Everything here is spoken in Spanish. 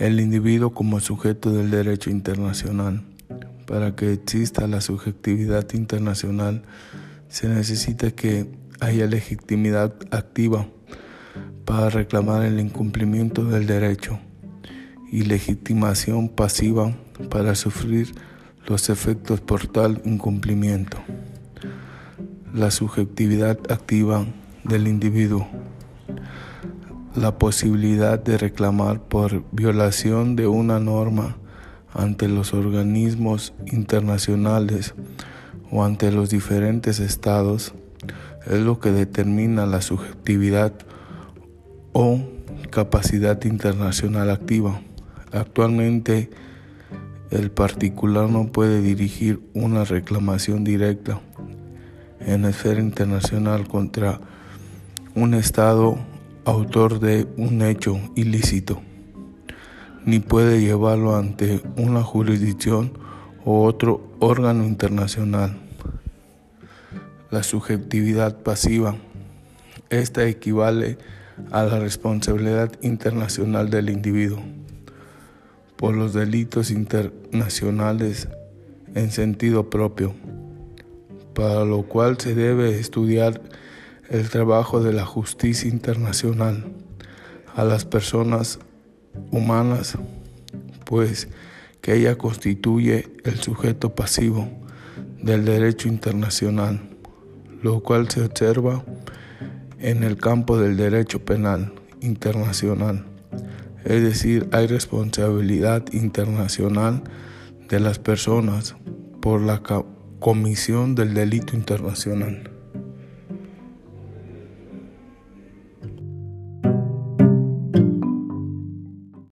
el individuo como sujeto del derecho internacional. Para que exista la subjetividad internacional se necesita que haya legitimidad activa para reclamar el incumplimiento del derecho y legitimación pasiva para sufrir los efectos por tal incumplimiento. La subjetividad activa del individuo. La posibilidad de reclamar por violación de una norma ante los organismos internacionales o ante los diferentes estados es lo que determina la subjetividad o capacidad internacional activa. Actualmente, el particular no puede dirigir una reclamación directa en esfera internacional contra un Estado autor de un hecho ilícito, ni puede llevarlo ante una jurisdicción o otro órgano internacional. La subjetividad pasiva. Esta equivale a la responsabilidad internacional del individuo por los delitos internacionales en sentido propio, para lo cual se debe estudiar el trabajo de la justicia internacional a las personas humanas, pues que ella constituye el sujeto pasivo del derecho internacional, lo cual se observa en el campo del derecho penal internacional. Es decir, hay responsabilidad internacional de las personas por la comisión del delito internacional.